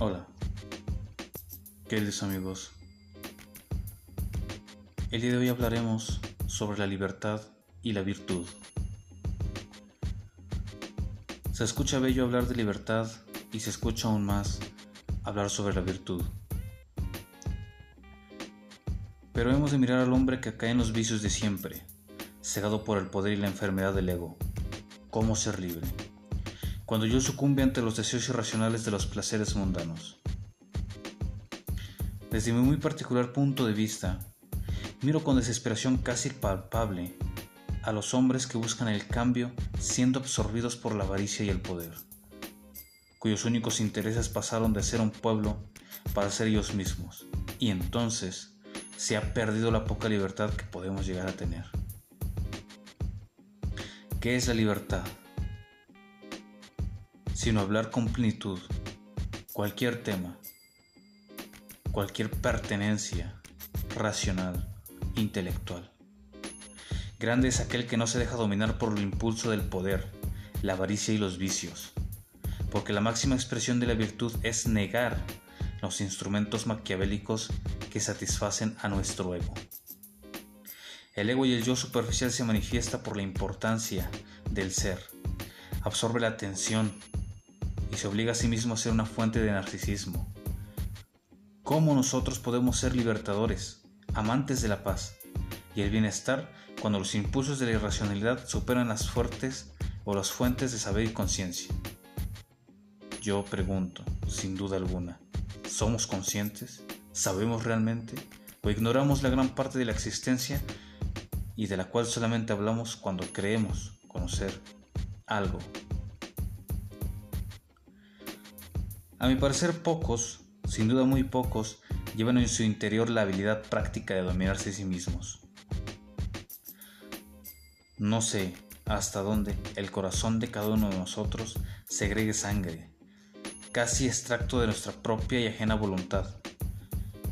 Hola, queridos amigos. El día de hoy hablaremos sobre la libertad y la virtud. Se escucha bello hablar de libertad y se escucha aún más hablar sobre la virtud. Pero hemos de mirar al hombre que cae en los vicios de siempre, cegado por el poder y la enfermedad del ego. ¿Cómo ser libre? Cuando yo sucumbe ante los deseos irracionales de los placeres mundanos. Desde mi muy particular punto de vista, miro con desesperación casi palpable a los hombres que buscan el cambio siendo absorbidos por la avaricia y el poder, cuyos únicos intereses pasaron de ser un pueblo para ser ellos mismos, y entonces se ha perdido la poca libertad que podemos llegar a tener. ¿Qué es la libertad? Sino hablar con plenitud cualquier tema, cualquier pertenencia racional, intelectual. Grande es aquel que no se deja dominar por el impulso del poder, la avaricia y los vicios, porque la máxima expresión de la virtud es negar los instrumentos maquiavélicos que satisfacen a nuestro ego. El ego y el yo superficial se manifiesta por la importancia del ser, absorbe la atención, y se obliga a sí mismo a ser una fuente de narcisismo. ¿Cómo nosotros podemos ser libertadores, amantes de la paz y el bienestar cuando los impulsos de la irracionalidad superan las fuertes o las fuentes de saber y conciencia? Yo pregunto, sin duda alguna, ¿somos conscientes? ¿Sabemos realmente? ¿O ignoramos la gran parte de la existencia y de la cual solamente hablamos cuando creemos conocer algo A mi parecer pocos, sin duda muy pocos, llevan en su interior la habilidad práctica de dominarse a sí mismos. No sé hasta dónde el corazón de cada uno de nosotros segregue sangre, casi extracto de nuestra propia y ajena voluntad,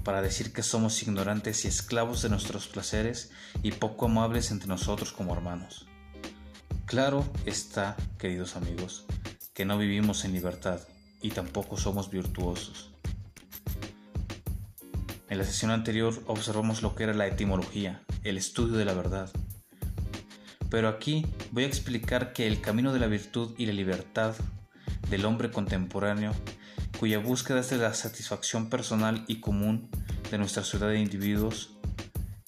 para decir que somos ignorantes y esclavos de nuestros placeres y poco amables entre nosotros como hermanos. Claro está, queridos amigos, que no vivimos en libertad y tampoco somos virtuosos. En la sesión anterior observamos lo que era la etimología, el estudio de la verdad. Pero aquí voy a explicar que el camino de la virtud y la libertad del hombre contemporáneo, cuya búsqueda es de la satisfacción personal y común de nuestra ciudad de individuos,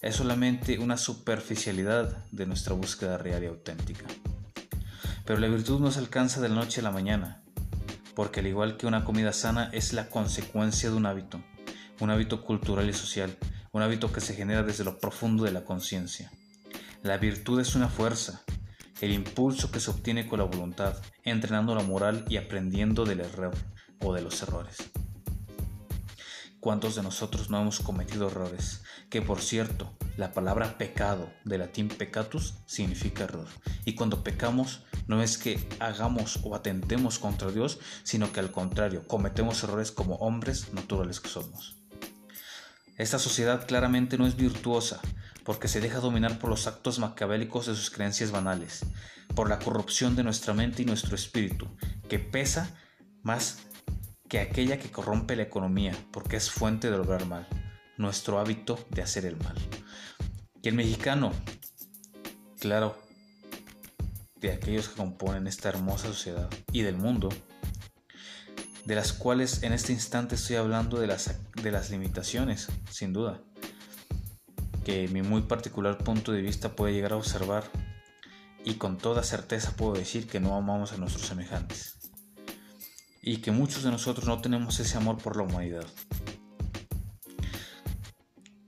es solamente una superficialidad de nuestra búsqueda real y auténtica. Pero la virtud no se alcanza de la noche a la mañana, porque al igual que una comida sana es la consecuencia de un hábito, un hábito cultural y social, un hábito que se genera desde lo profundo de la conciencia. La virtud es una fuerza, el impulso que se obtiene con la voluntad, entrenando la moral y aprendiendo del error o de los errores. ¿Cuántos de nosotros no hemos cometido errores? Que por cierto, la palabra pecado, de latín peccatus, significa error. Y cuando pecamos, no es que hagamos o atentemos contra Dios, sino que al contrario, cometemos errores como hombres naturales que somos. Esta sociedad claramente no es virtuosa, porque se deja dominar por los actos macabélicos de sus creencias banales, por la corrupción de nuestra mente y nuestro espíritu, que pesa más que aquella que corrompe la economía, porque es fuente de lograr mal, nuestro hábito de hacer el mal. Y el mexicano, claro, de aquellos que componen esta hermosa sociedad y del mundo, de las cuales en este instante estoy hablando de las, de las limitaciones, sin duda, que mi muy particular punto de vista puede llegar a observar y con toda certeza puedo decir que no amamos a nuestros semejantes y que muchos de nosotros no tenemos ese amor por la humanidad.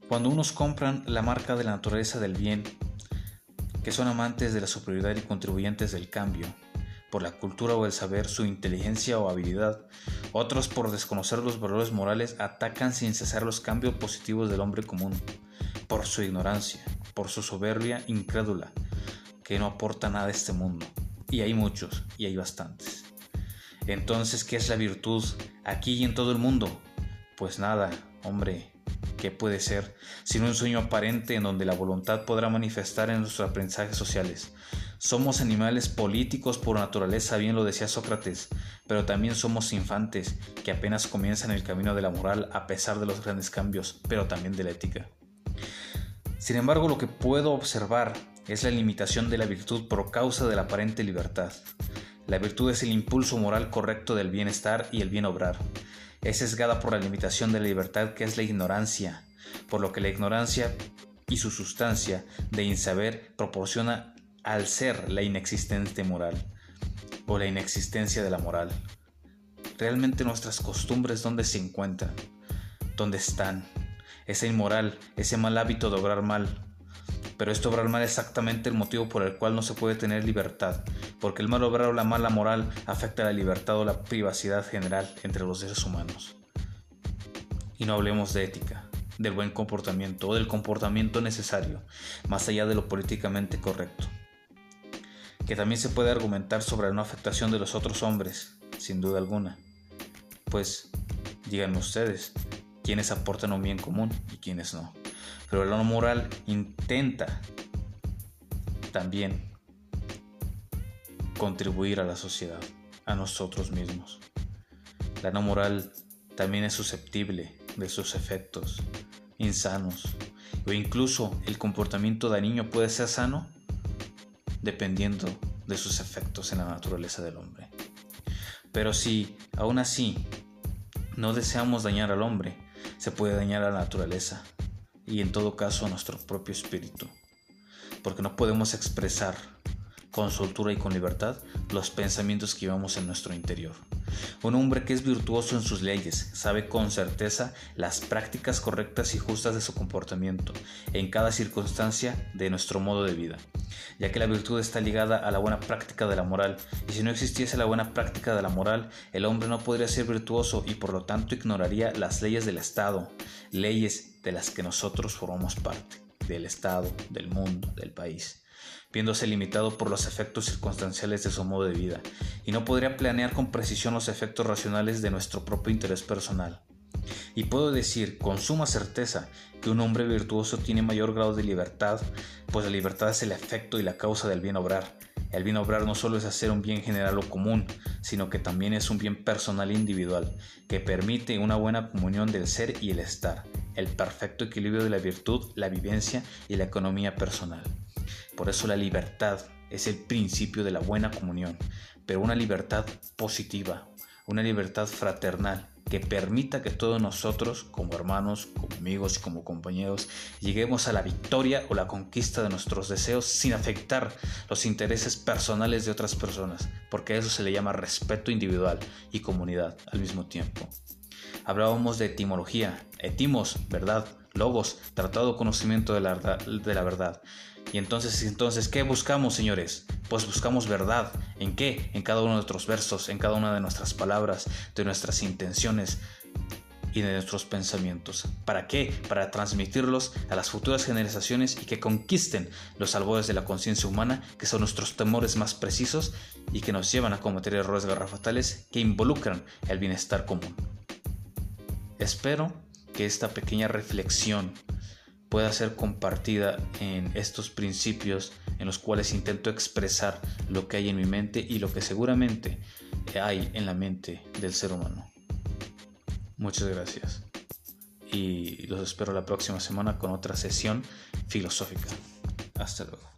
Cuando unos compran la marca de la naturaleza del bien, que son amantes de la superioridad y contribuyentes del cambio, por la cultura o el saber, su inteligencia o habilidad, otros por desconocer los valores morales atacan sin cesar los cambios positivos del hombre común, por su ignorancia, por su soberbia incrédula, que no aporta nada a este mundo. Y hay muchos, y hay bastantes. Entonces, ¿qué es la virtud aquí y en todo el mundo? Pues nada, hombre, ¿qué puede ser sino un sueño aparente en donde la voluntad podrá manifestar en nuestros aprendizajes sociales, Somos animales políticos por naturaleza, bien lo decía Sócrates, pero también somos infantes que apenas comienzan el camino de la moral a pesar de los grandes cambios, pero también de la ética. Sin embargo, lo que puedo observar es la limitación de la virtud por causa de la aparente libertad. La virtud es el impulso moral correcto del bienestar y el bien obrar. Es sesgada por la limitación de la libertad que es la ignorancia, por lo que la ignorancia y su sustancia de insaber proporciona al ser la inexistente moral o la inexistencia de la moral. Realmente nuestras costumbres dónde se encuentran, dónde están, esa inmoral, ese mal hábito de obrar mal, pero esto obrar mal es exactamente el motivo por el cual no se puede tener libertad, porque el mal obrar o la mala moral afecta la libertad o la privacidad general entre los seres humanos. Y no hablemos de ética, del buen comportamiento o del comportamiento necesario, más allá de lo políticamente correcto. Que también se puede argumentar sobre la no afectación de los otros hombres, sin duda alguna. Pues, díganme ustedes, quiénes aportan un bien común y quiénes no pero la no moral intenta también contribuir a la sociedad, a nosotros mismos. La no moral también es susceptible de sus efectos insanos o incluso el comportamiento dañino puede ser sano dependiendo de sus efectos en la naturaleza del hombre. Pero si aún así no deseamos dañar al hombre, se puede dañar a la naturaleza, y en todo caso a nuestro propio espíritu, porque no podemos expresar con soltura y con libertad los pensamientos que llevamos en nuestro interior. Un hombre que es virtuoso en sus leyes sabe con certeza las prácticas correctas y justas de su comportamiento en cada circunstancia de nuestro modo de vida, ya que la virtud está ligada a la buena práctica de la moral, y si no existiese la buena práctica de la moral, el hombre no podría ser virtuoso y por lo tanto ignoraría las leyes del Estado, leyes de las que nosotros formamos parte, del Estado, del mundo, del país viéndose limitado por los efectos circunstanciales de su modo de vida, y no podría planear con precisión los efectos racionales de nuestro propio interés personal. Y puedo decir con suma certeza que un hombre virtuoso tiene mayor grado de libertad, pues la libertad es el efecto y la causa del bien obrar. El bien obrar no solo es hacer un bien general o común, sino que también es un bien personal e individual, que permite una buena comunión del ser y el estar, el perfecto equilibrio de la virtud, la vivencia y la economía personal. Por eso la libertad es el principio de la buena comunión, pero una libertad positiva, una libertad fraternal que permita que todos nosotros, como hermanos, como amigos y como compañeros, lleguemos a la victoria o la conquista de nuestros deseos sin afectar los intereses personales de otras personas, porque a eso se le llama respeto individual y comunidad al mismo tiempo. Hablábamos de etimología, etimos, verdad, logos, tratado conocimiento de la, de la verdad. Y entonces, entonces, ¿qué buscamos, señores? Pues buscamos verdad. ¿En qué? En cada uno de nuestros versos, en cada una de nuestras palabras, de nuestras intenciones y de nuestros pensamientos. ¿Para qué? Para transmitirlos a las futuras generaciones y que conquisten los albores de la conciencia humana, que son nuestros temores más precisos y que nos llevan a cometer errores garrafatales que involucran el bienestar común. Espero que esta pequeña reflexión pueda ser compartida en estos principios en los cuales intento expresar lo que hay en mi mente y lo que seguramente hay en la mente del ser humano. Muchas gracias y los espero la próxima semana con otra sesión filosófica. Hasta luego.